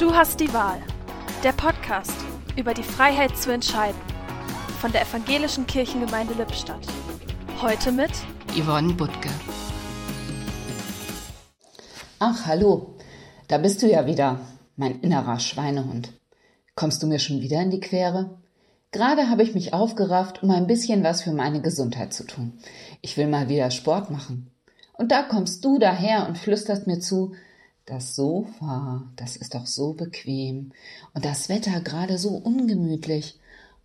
Du hast die Wahl. Der Podcast über die Freiheit zu entscheiden. Von der Evangelischen Kirchengemeinde Lippstadt. Heute mit Yvonne Butke. Ach, hallo. Da bist du ja wieder, mein innerer Schweinehund. Kommst du mir schon wieder in die Quere? Gerade habe ich mich aufgerafft, um ein bisschen was für meine Gesundheit zu tun. Ich will mal wieder Sport machen. Und da kommst du daher und flüsterst mir zu, das Sofa, das ist doch so bequem und das Wetter gerade so ungemütlich.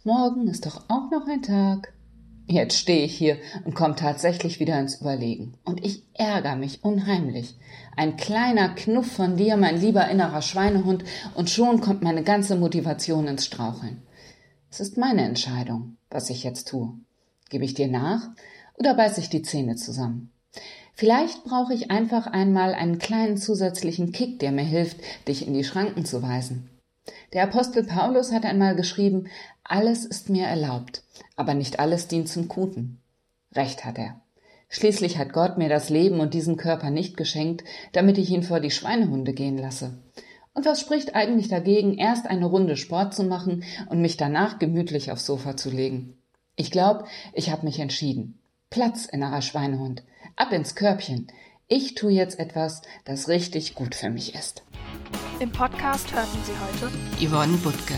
Morgen ist doch auch noch ein Tag. Jetzt stehe ich hier und komme tatsächlich wieder ins Überlegen. Und ich ärgere mich unheimlich. Ein kleiner Knuff von dir, mein lieber innerer Schweinehund, und schon kommt meine ganze Motivation ins Straucheln. Es ist meine Entscheidung, was ich jetzt tue. Gebe ich dir nach oder beiß ich die Zähne zusammen? Vielleicht brauche ich einfach einmal einen kleinen zusätzlichen Kick, der mir hilft, dich in die Schranken zu weisen. Der Apostel Paulus hat einmal geschrieben, alles ist mir erlaubt, aber nicht alles dient zum Guten. Recht hat er. Schließlich hat Gott mir das Leben und diesen Körper nicht geschenkt, damit ich ihn vor die Schweinehunde gehen lasse. Und was spricht eigentlich dagegen, erst eine Runde Sport zu machen und mich danach gemütlich aufs Sofa zu legen? Ich glaube, ich habe mich entschieden. Platz, innerer Schweinehund. Ab ins Körbchen. Ich tue jetzt etwas, das richtig gut für mich ist. Im Podcast hörten Sie heute Yvonne Butke.